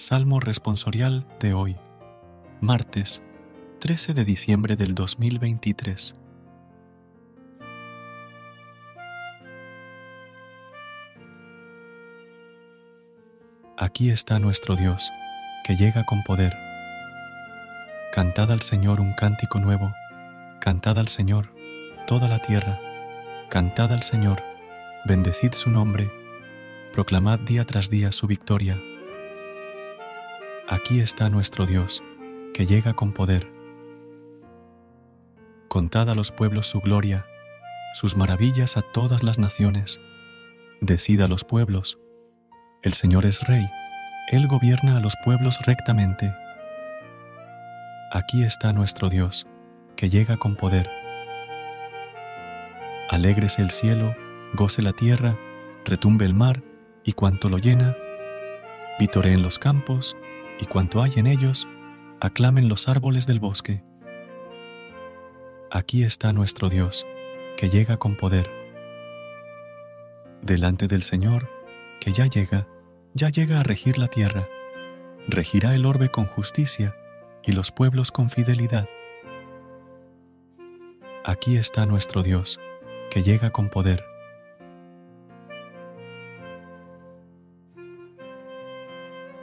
Salmo responsorial de hoy, martes 13 de diciembre del 2023. Aquí está nuestro Dios, que llega con poder. Cantad al Señor un cántico nuevo, cantad al Señor toda la tierra, cantad al Señor, bendecid su nombre, proclamad día tras día su victoria Aquí está nuestro Dios, que llega con poder. Contad a los pueblos su gloria, sus maravillas a todas las naciones. Decid a los pueblos, el Señor es Rey, Él gobierna a los pueblos rectamente. Aquí está nuestro Dios, que llega con poder. Alégrese el cielo, goce la tierra, retumbe el mar y cuanto lo llena, vitoreen los campos y cuanto hay en ellos, aclamen los árboles del bosque. Aquí está nuestro Dios, que llega con poder. Delante del Señor, que ya llega, ya llega a regir la tierra, regirá el orbe con justicia y los pueblos con fidelidad. Aquí está nuestro Dios, que llega con poder.